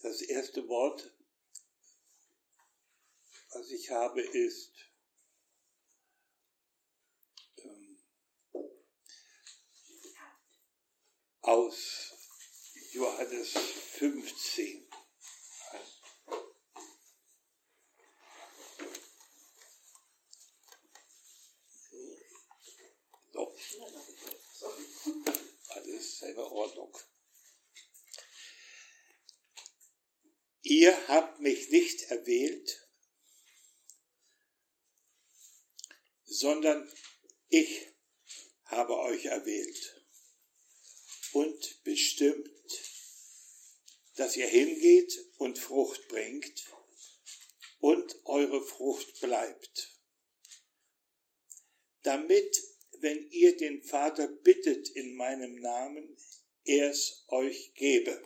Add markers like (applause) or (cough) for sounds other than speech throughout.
Das erste Wort, was ich habe, ist ähm, aus Johannes 15. So. Alles seine Ordnung. Ihr habt mich nicht erwählt, sondern ich habe euch erwählt und bestimmt, dass ihr hingeht und Frucht bringt und eure Frucht bleibt, damit, wenn ihr den Vater bittet in meinem Namen, er es euch gebe.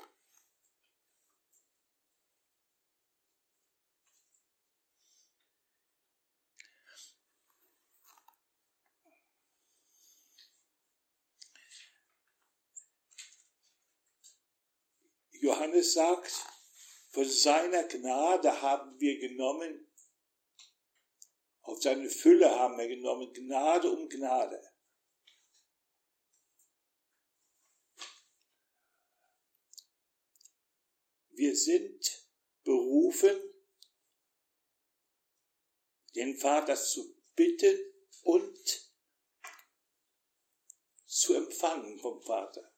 Johannes sagt, von seiner Gnade haben wir genommen, auf seine Fülle haben wir genommen, Gnade um Gnade. Wir sind berufen, den Vater zu bitten und zu empfangen vom Vater.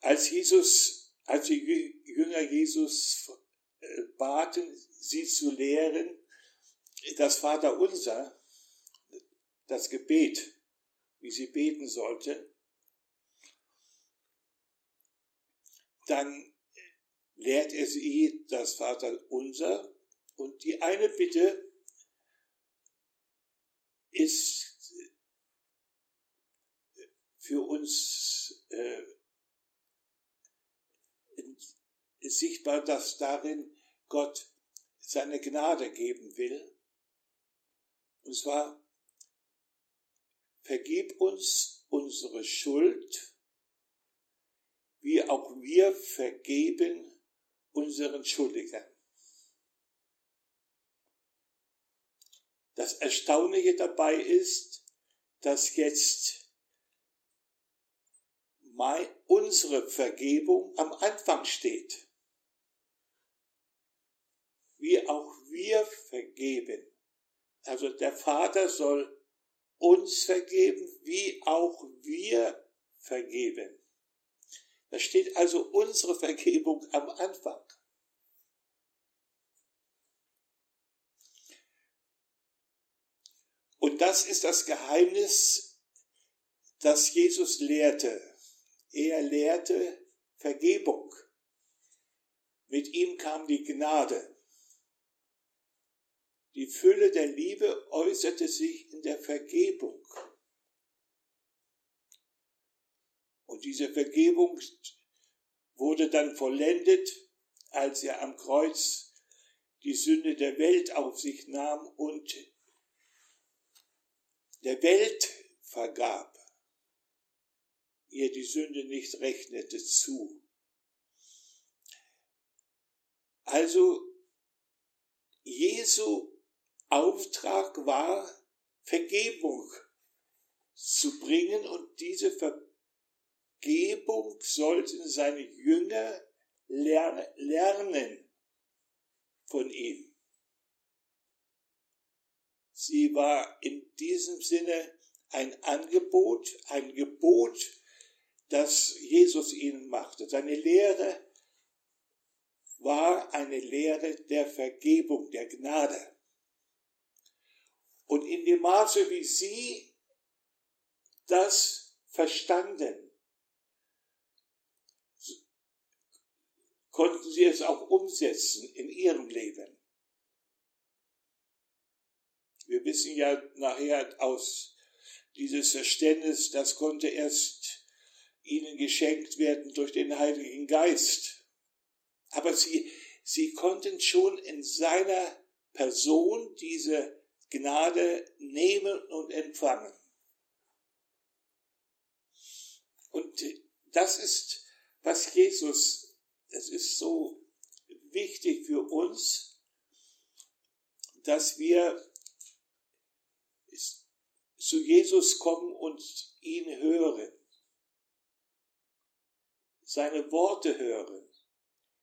Als Jesus, als die Jünger Jesus äh, baten, sie zu lehren, das Vaterunser, das Gebet, wie sie beten sollte, dann lehrt er sie das Vaterunser. Und die eine Bitte ist für uns äh, sichtbar, dass darin Gott seine Gnade geben will. Und zwar, vergib uns unsere Schuld, wie auch wir vergeben unseren Schuldigern. Das Erstaunliche dabei ist, dass jetzt mein, unsere Vergebung am Anfang steht. Wie auch wir vergeben. Also der Vater soll uns vergeben, wie auch wir vergeben. Da steht also unsere Vergebung am Anfang. Und das ist das Geheimnis, das Jesus lehrte. Er lehrte Vergebung. Mit ihm kam die Gnade. Die Fülle der Liebe äußerte sich in der Vergebung. Und diese Vergebung wurde dann vollendet, als er am Kreuz die Sünde der Welt auf sich nahm und der Welt vergab ihr die Sünde nicht rechnete zu. Also Jesu Auftrag war, Vergebung zu bringen und diese Vergebung sollten seine Jünger lernen von ihm. Sie war in diesem Sinne ein Angebot, ein Gebot das Jesus ihnen machte. Seine Lehre war eine Lehre der Vergebung, der Gnade. Und in dem Maße, wie sie das verstanden, konnten sie es auch umsetzen in ihrem Leben. Wir wissen ja nachher aus dieses Verständnis, das konnte erst ihnen geschenkt werden durch den Heiligen Geist. Aber sie, sie konnten schon in seiner Person diese Gnade nehmen und empfangen. Und das ist, was Jesus, es ist so wichtig für uns, dass wir zu Jesus kommen und ihn hören, seine Worte hören,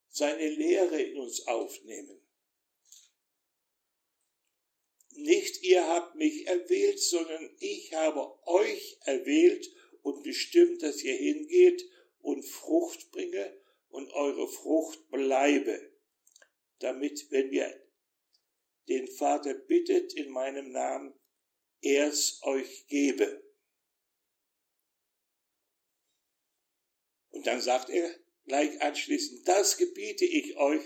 seine Lehre in uns aufnehmen. Nicht ihr habt mich erwählt, sondern ich habe euch erwählt und bestimmt, dass ihr hingeht und Frucht bringe und eure Frucht bleibe, damit, wenn ihr den Vater bittet in meinem Namen, er es euch gebe. Dann sagt er gleich anschließend, das gebiete ich euch,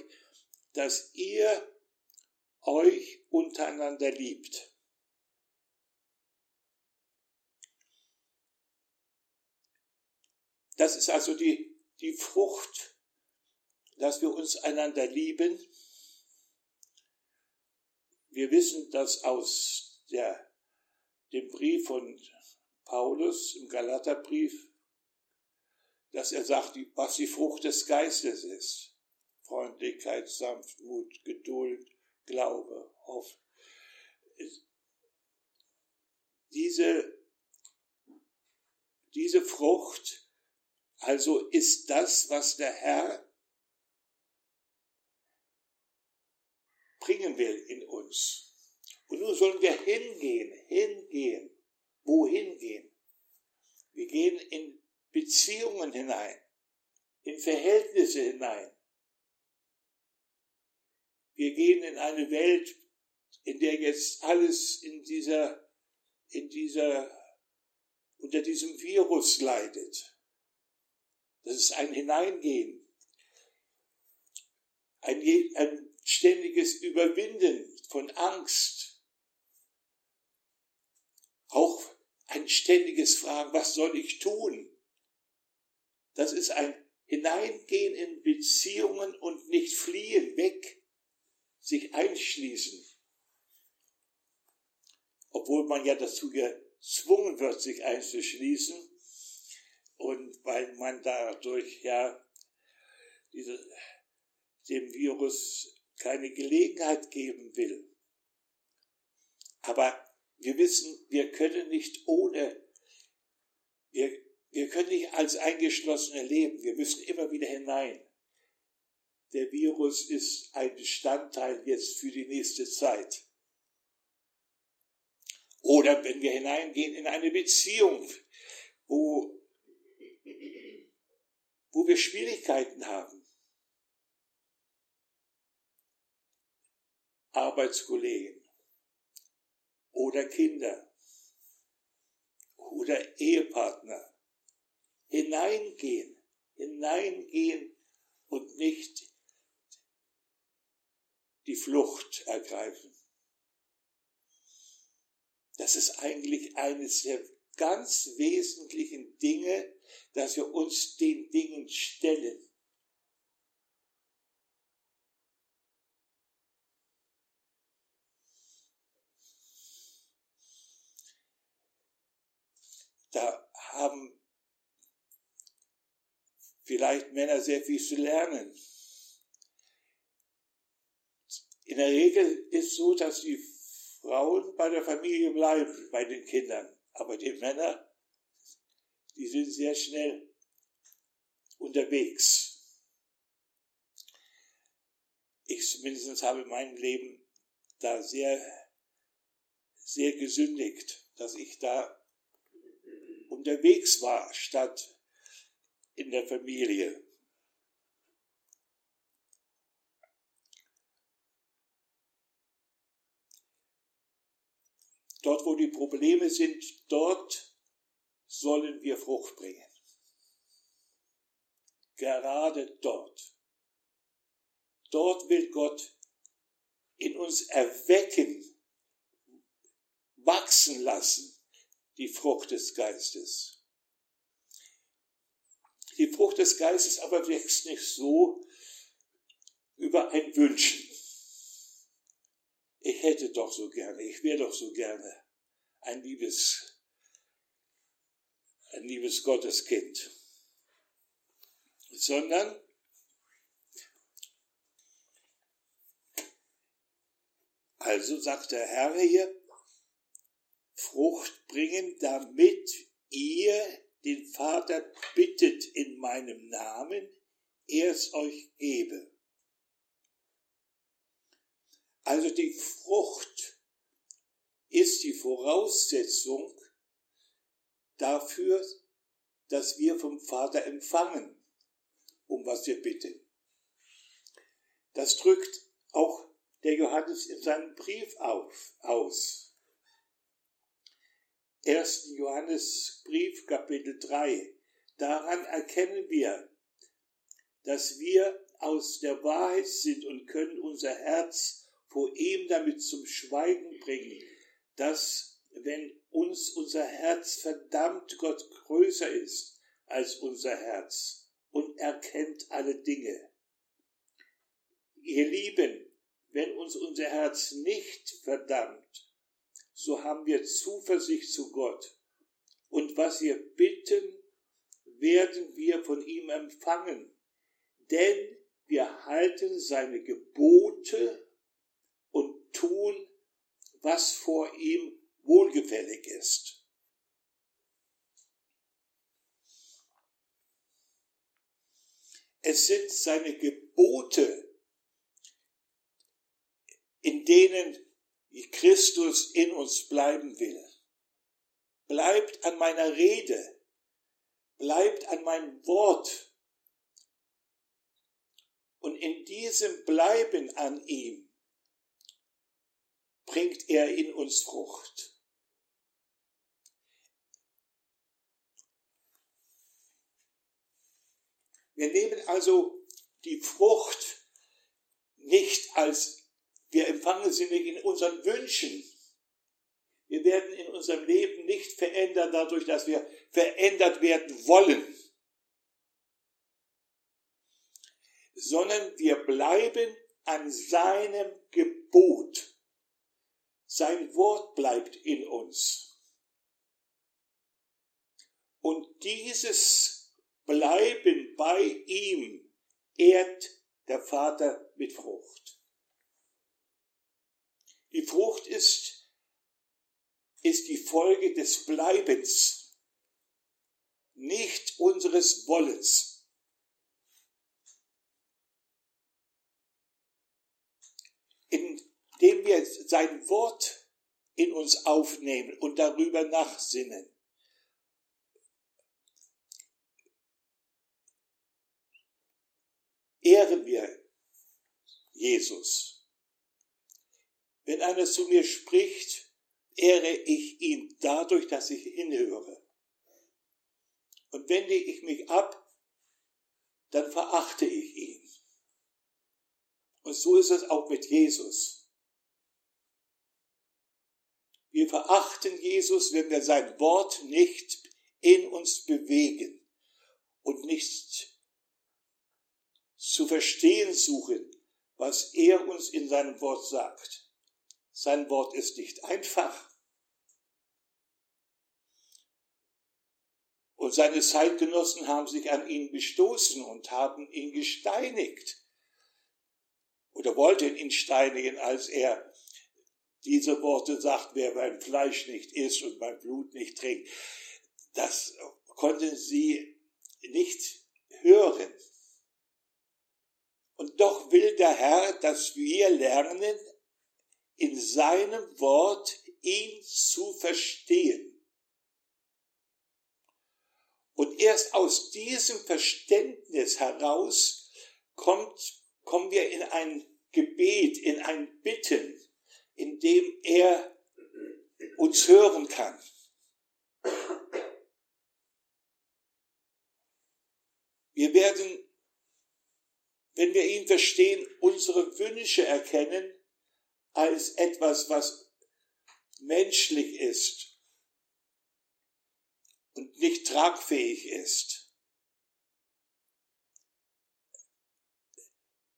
dass ihr euch untereinander liebt. Das ist also die, die Frucht, dass wir uns einander lieben. Wir wissen das aus der dem Brief von Paulus im Galaterbrief, dass er sagt, was die Frucht des Geistes ist. Freundlichkeit, Sanftmut, Geduld, Glaube, Hoffnung. Diese, diese Frucht also ist das, was der Herr bringen will in uns. Und nun sollen wir hingehen, hingehen. Wohin gehen? Wir gehen in Beziehungen hinein, in Verhältnisse hinein. Wir gehen in eine Welt, in der jetzt alles in dieser, in dieser, unter diesem Virus leidet. Das ist ein Hineingehen, ein, ein ständiges Überwinden von Angst, auch ein ständiges Fragen, was soll ich tun? Das ist ein Hineingehen in Beziehungen und nicht fliehen, weg, sich einschließen. Obwohl man ja dazu gezwungen wird, sich einzuschließen. Und weil man dadurch ja diese, dem Virus keine Gelegenheit geben will. Aber wir wissen, wir können nicht ohne, wir, wir können nicht als Eingeschlossene leben. Wir müssen immer wieder hinein. Der Virus ist ein Bestandteil jetzt für die nächste Zeit. Oder wenn wir hineingehen in eine Beziehung, wo, wo wir Schwierigkeiten haben. Arbeitskollegen, oder Kinder oder Ehepartner hineingehen, hineingehen und nicht die Flucht ergreifen. Das ist eigentlich eines der ganz wesentlichen Dinge, dass wir uns den Dingen stellen. da haben vielleicht Männer sehr viel zu lernen. In der Regel ist so, dass die Frauen bei der Familie bleiben, bei den Kindern. Aber die Männer, die sind sehr schnell unterwegs. Ich zumindest habe in meinem Leben da sehr, sehr gesündigt, dass ich da unterwegs war, statt in der Familie. Dort, wo die Probleme sind, dort sollen wir Frucht bringen. Gerade dort. Dort will Gott in uns erwecken, wachsen lassen, die Frucht des Geistes. Die Frucht des Geistes aber wächst nicht so über ein Wünschen. Ich hätte doch so gerne, ich wäre doch so gerne ein liebes, ein liebes Gotteskind, sondern also sagt der Herr hier, Frucht bringen, damit ihr den Vater bittet in meinem Namen, er es euch gebe. Also die Frucht ist die Voraussetzung dafür, dass wir vom Vater empfangen, um was wir bitten. Das drückt auch der Johannes in seinem Brief auf, aus. 1. Johannesbrief, Kapitel 3. Daran erkennen wir, dass wir aus der Wahrheit sind und können unser Herz vor ihm damit zum Schweigen bringen, dass wenn uns unser Herz verdammt Gott größer ist als unser Herz und erkennt alle Dinge. Ihr Lieben, wenn uns unser Herz nicht verdammt, so haben wir Zuversicht zu Gott. Und was wir bitten, werden wir von ihm empfangen. Denn wir halten seine Gebote und tun, was vor ihm wohlgefällig ist. Es sind seine Gebote, in denen Christus in uns bleiben will. Bleibt an meiner Rede, bleibt an meinem Wort. Und in diesem Bleiben an ihm bringt er in uns Frucht. Wir nehmen also die Frucht nicht als, wir empfangen sie nicht in unseren Wünschen. Wir werden in unserem Leben nicht verändert dadurch, dass wir verändert werden wollen, sondern wir bleiben an seinem Gebot. Sein Wort bleibt in uns. Und dieses Bleiben bei ihm ehrt der Vater mit Frucht. Die Frucht ist, ist die Folge des Bleibens, nicht unseres Wollens. In indem wir sein Wort in uns aufnehmen und darüber nachsinnen. Ehren wir Jesus. Wenn einer zu mir spricht, ehre ich ihn dadurch, dass ich hinhöre. Und wende ich mich ab, dann verachte ich ihn. Und so ist es auch mit Jesus. Wir verachten Jesus, wenn wir sein Wort nicht in uns bewegen und nicht zu verstehen suchen, was er uns in seinem Wort sagt. Sein Wort ist nicht einfach. Und seine Zeitgenossen haben sich an ihn gestoßen und haben ihn gesteinigt oder wollten ihn steinigen, als er diese Worte sagt, wer mein Fleisch nicht isst und mein Blut nicht trinkt. Das konnten sie nicht hören. Und doch will der Herr, dass wir lernen, in seinem Wort ihn zu verstehen. Und erst aus diesem Verständnis heraus kommt, kommen wir in ein Gebet, in ein Bitten, in dem er uns hören kann. Wir werden, wenn wir ihn verstehen, unsere Wünsche erkennen als etwas, was menschlich ist und nicht tragfähig ist.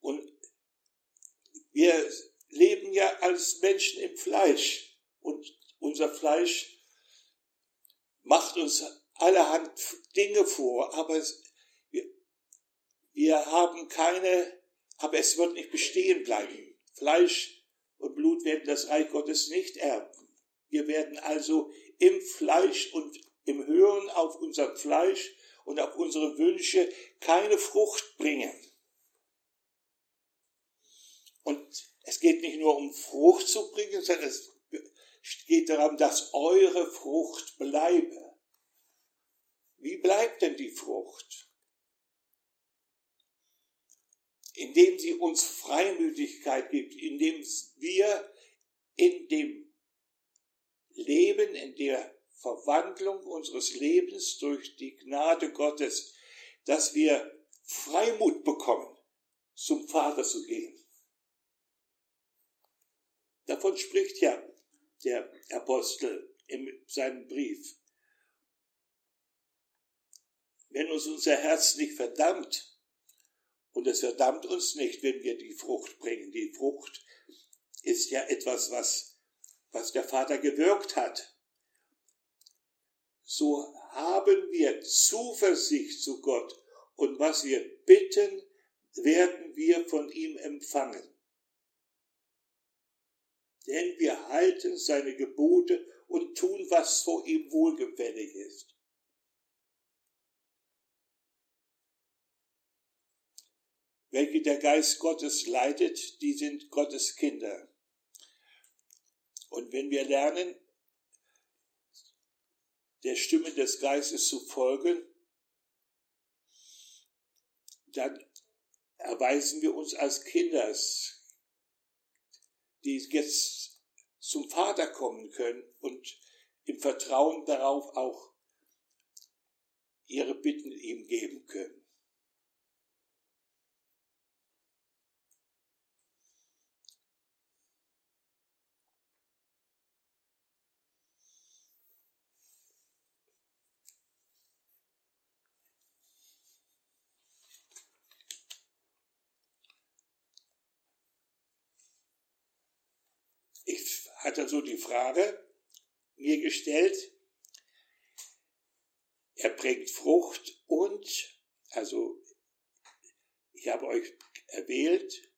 Und wir leben ja als Menschen im Fleisch und unser Fleisch macht uns allerhand Dinge vor, aber wir, wir haben keine, aber es wird nicht bestehen bleiben. Fleisch und Blut werden das Reich Gottes nicht erben. Wir werden also im Fleisch und im Hören auf unser Fleisch und auf unsere Wünsche keine Frucht bringen. Und es geht nicht nur um Frucht zu bringen, sondern es geht darum, dass eure Frucht bleibe. Wie bleibt denn die Frucht? Indem sie uns Freimütigkeit gibt, indem wir in dem Leben, in der Verwandlung unseres Lebens durch die Gnade Gottes, dass wir Freimut bekommen, zum Vater zu gehen. Davon spricht ja der Apostel in seinem Brief. Wenn uns unser Herz nicht verdammt, und es verdammt uns nicht, wenn wir die Frucht bringen. Die Frucht ist ja etwas, was, was der Vater gewirkt hat. So haben wir Zuversicht zu Gott und was wir bitten, werden wir von ihm empfangen denn wir halten seine Gebote und tun, was vor ihm wohlgefällig ist. Welche der Geist Gottes leitet, die sind Gottes Kinder. Und wenn wir lernen, der Stimme des Geistes zu folgen, dann erweisen wir uns als Kinders, die jetzt zum Vater kommen können und im Vertrauen darauf auch ihre Bitten ihm geben können. Hat er so die Frage mir gestellt, er bringt Frucht und, also ich habe euch erwählt,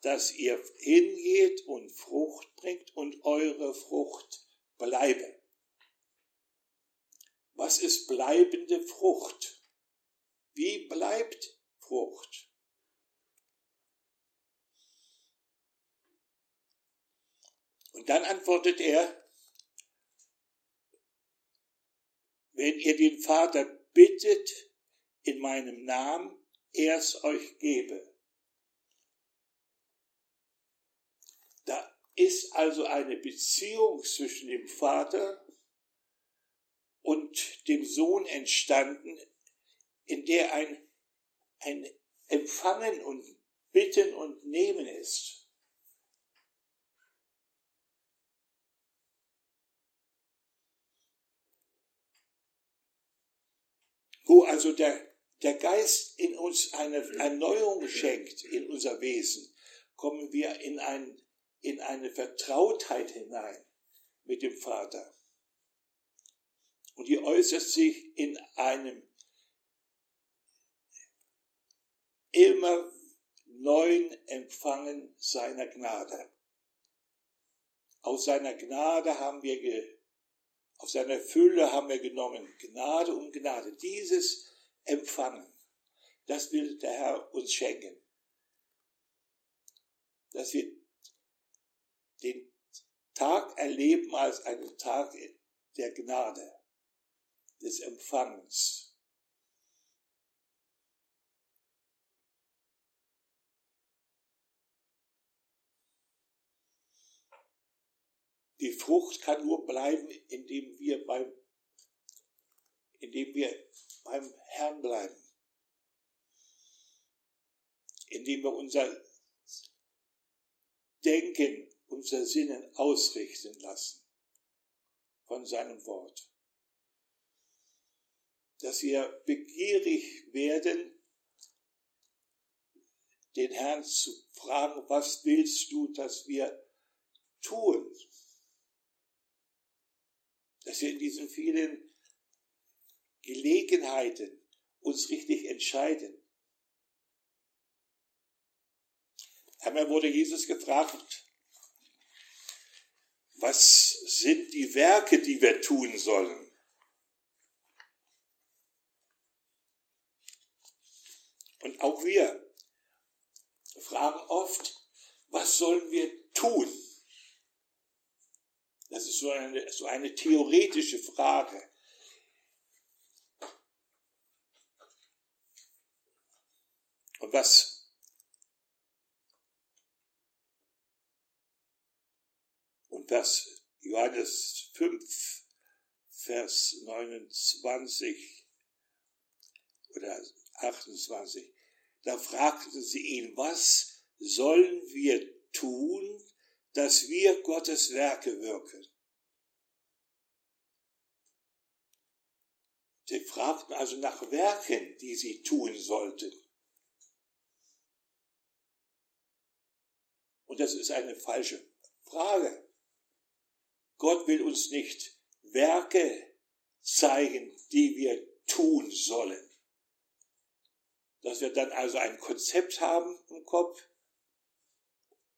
dass ihr hingeht und Frucht bringt und eure Frucht bleibe. Was ist bleibende Frucht? Wie bleibt Frucht? Und dann antwortet er, wenn ihr den Vater bittet in meinem Namen, er es euch gebe. Da ist also eine Beziehung zwischen dem Vater und dem Sohn entstanden, in der ein, ein Empfangen und Bitten und Nehmen ist. Wo also der, der Geist in uns eine Erneuerung schenkt, in unser Wesen, kommen wir in, ein, in eine Vertrautheit hinein mit dem Vater. Und die äußert sich in einem immer neuen Empfangen seiner Gnade. Aus seiner Gnade haben wir auf seiner Fülle haben wir genommen. Gnade um Gnade. Dieses Empfangen, das will der Herr uns schenken. Dass wir den Tag erleben als einen Tag der Gnade, des Empfangens. Die Frucht kann nur bleiben, indem wir beim, indem wir beim Herrn bleiben. Indem wir unser Denken, unser Sinnen ausrichten lassen von seinem Wort. Dass wir begierig werden, den Herrn zu fragen, was willst du, dass wir tun? Dass wir in diesen vielen Gelegenheiten uns richtig entscheiden. Einmal wurde Jesus gefragt, was sind die Werke, die wir tun sollen? Und auch wir fragen oft, was sollen wir tun? Das ist so eine, so eine theoretische Frage. Und was und was Johannes 5, Vers 29 oder 28, da fragten sie ihn, was sollen wir tun, dass wir Gottes Werke wirken? Sie fragten also nach Werken, die sie tun sollten. Und das ist eine falsche Frage. Gott will uns nicht Werke zeigen, die wir tun sollen. Dass wir dann also ein Konzept haben im Kopf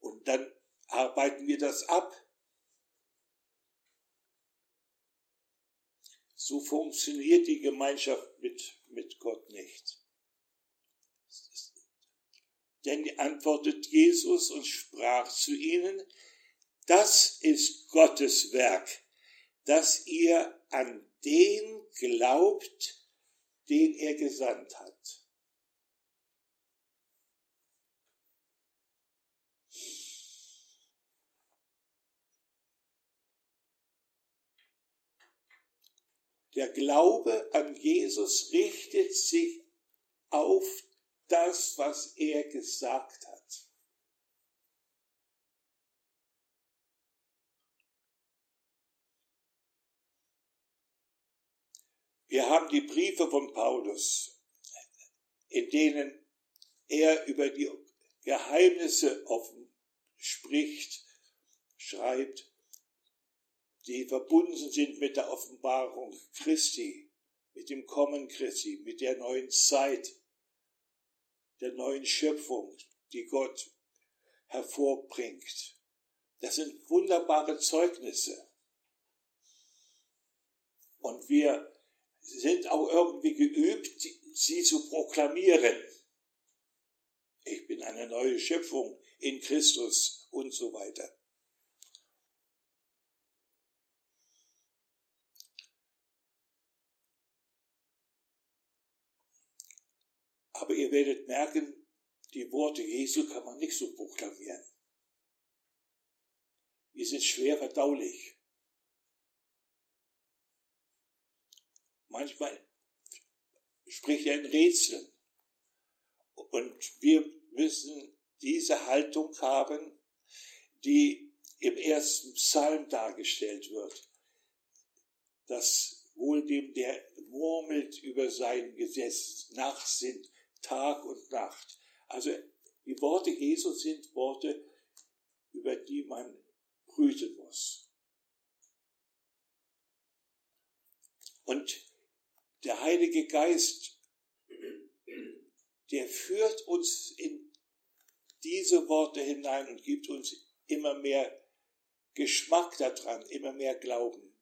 und dann arbeiten wir das ab. So funktioniert die Gemeinschaft mit, mit Gott nicht. Denn antwortet Jesus und sprach zu ihnen, das ist Gottes Werk, dass ihr an den glaubt, den er gesandt hat. Der Glaube an Jesus richtet sich auf das, was er gesagt hat. Wir haben die Briefe von Paulus, in denen er über die Geheimnisse offen spricht, schreibt, die verbunden sind mit der Offenbarung Christi, mit dem Kommen Christi, mit der neuen Zeit der neuen Schöpfung, die Gott hervorbringt. Das sind wunderbare Zeugnisse. Und wir sind auch irgendwie geübt, sie zu proklamieren. Ich bin eine neue Schöpfung in Christus und so weiter. Aber ihr werdet merken, die Worte Jesu kann man nicht so proklamieren. Die sind schwer verdaulich. Manchmal spricht er in Rätseln. Und wir müssen diese Haltung haben, die im ersten Psalm dargestellt wird. dass wohl dem, der murmelt über sein Gesetz, nachsinnt, Tag und Nacht. Also die Worte Jesu sind Worte, über die man brüten muss. Und der Heilige Geist, der führt uns in diese Worte hinein und gibt uns immer mehr Geschmack daran, immer mehr Glauben,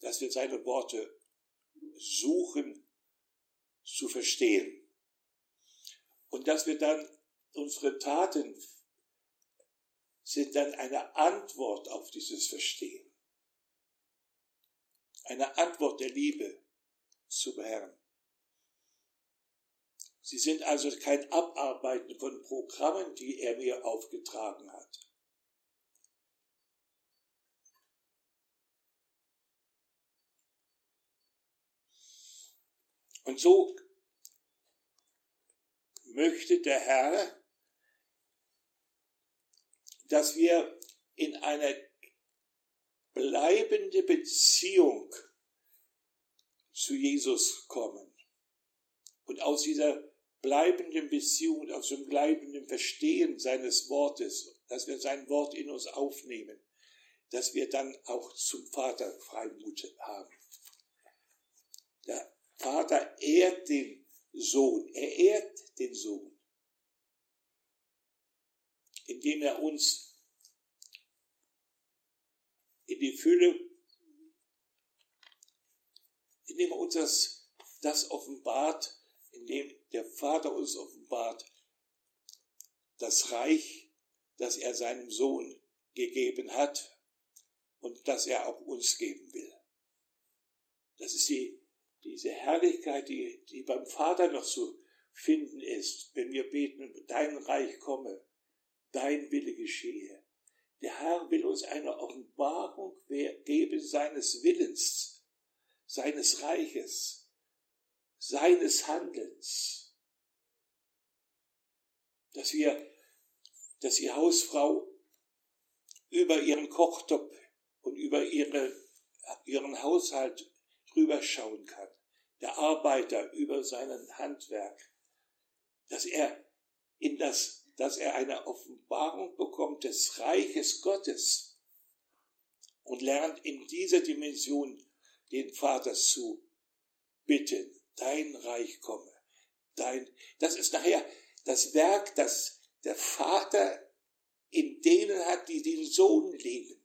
dass wir seine Worte suchen zu verstehen. Und dass wir dann, unsere Taten sind dann eine Antwort auf dieses Verstehen. Eine Antwort der Liebe zum Herrn. Sie sind also kein Abarbeiten von Programmen, die er mir aufgetragen hat. Und so möchte der Herr, dass wir in eine bleibende Beziehung zu Jesus kommen. Und aus dieser bleibenden Beziehung, aus dem bleibenden Verstehen seines Wortes, dass wir sein Wort in uns aufnehmen, dass wir dann auch zum Vater Freimut haben. Vater ehrt den Sohn. Er ehrt den Sohn, indem er uns in die Fülle, indem er uns das, das offenbart, indem der Vater uns offenbart, das Reich, das er seinem Sohn gegeben hat und das er auch uns geben will. Das ist die, diese Herrlichkeit, die, die beim Vater noch zu finden ist, wenn wir beten, dein Reich komme, dein Wille geschehe. Der Herr will uns eine Offenbarung geben seines Willens, seines Reiches, seines Handelns. Dass wir, dass die Hausfrau über ihren Kochtopf und über ihre, ihren Haushalt drüber schauen kann. Der Arbeiter über seinen Handwerk. Dass er in das, dass er eine Offenbarung bekommt des Reiches Gottes und lernt in dieser Dimension den Vater zu bitten, dein Reich komme. Dein, das ist nachher das Werk, das der Vater in denen hat, die den Sohn lieben.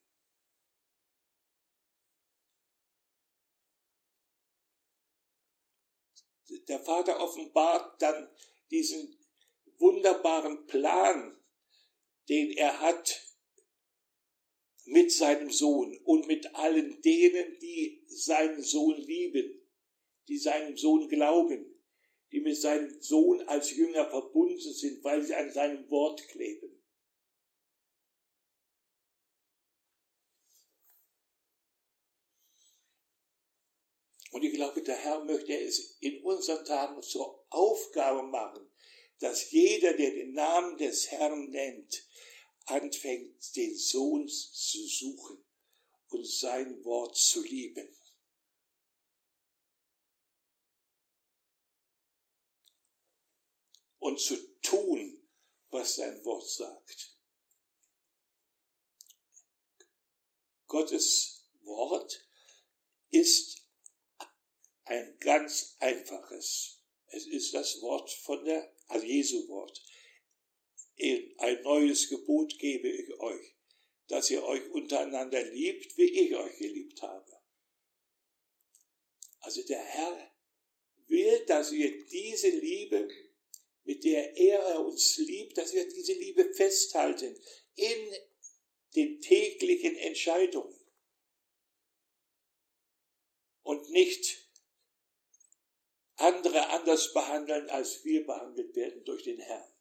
Der Vater offenbart dann diesen wunderbaren Plan, den er hat mit seinem Sohn und mit allen denen, die seinen Sohn lieben, die seinem Sohn glauben, die mit seinem Sohn als Jünger verbunden sind, weil sie an seinem Wort kleben. Und ich glaube, der Herr möchte es in unseren Tagen zur Aufgabe machen, dass jeder, der den Namen des Herrn nennt, anfängt, den Sohn zu suchen und sein Wort zu lieben. Und zu tun, was sein Wort sagt. Gottes Wort ist ein ganz einfaches. Es ist das Wort von der, also Jesu Wort. Ein neues Gebot gebe ich euch, dass ihr euch untereinander liebt, wie ich euch geliebt habe. Also der Herr will, dass wir diese Liebe, mit der er uns liebt, dass wir diese Liebe festhalten in den täglichen Entscheidungen und nicht andere anders behandeln, als wir behandelt werden durch den Herrn.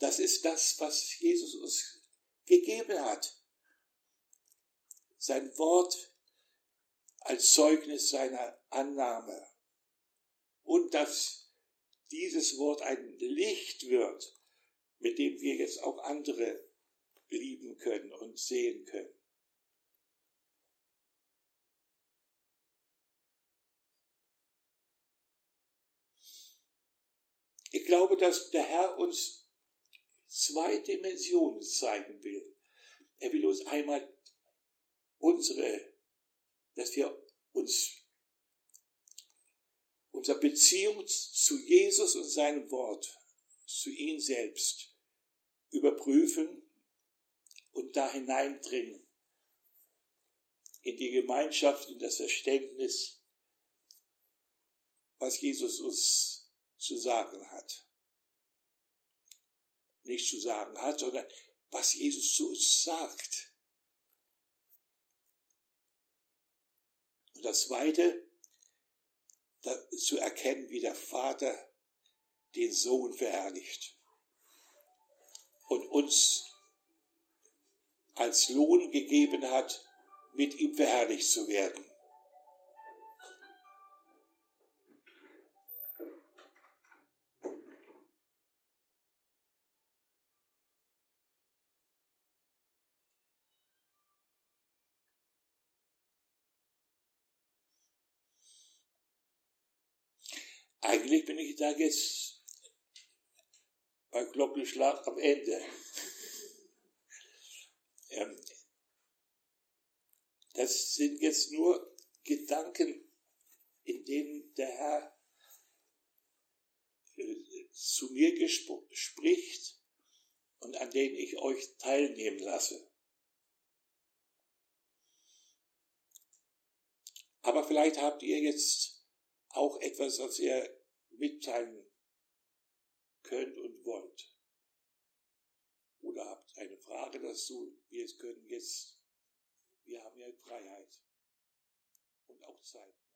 Das ist das, was Jesus uns gegeben hat. Sein Wort als Zeugnis seiner Annahme. Und dass dieses Wort ein Licht wird, mit dem wir jetzt auch andere lieben können und sehen können. Ich glaube, dass der Herr uns zwei Dimensionen zeigen will. Er will uns einmal unsere, dass wir uns unsere Beziehung zu Jesus und seinem Wort, zu ihm selbst überprüfen und da hineindringen in die Gemeinschaft, in das Verständnis, was Jesus uns zu sagen hat. Nicht zu sagen hat, sondern was Jesus zu uns sagt. Und das Zweite, zu erkennen, wie der Vater den Sohn verherrlicht und uns als Lohn gegeben hat, mit ihm verherrlicht zu werden. Eigentlich bin ich da jetzt bei Glockenschlag am Ende. (laughs) Ähm, Das sind jetzt nur Gedanken, in denen der Herr äh, zu mir spricht und an denen ich euch teilnehmen lasse. Aber vielleicht habt ihr jetzt auch etwas, was ihr mitteilen könnt und wollt. Oder habt eine Frage dazu. Wir können jetzt, wir haben ja Freiheit und auch Zeit.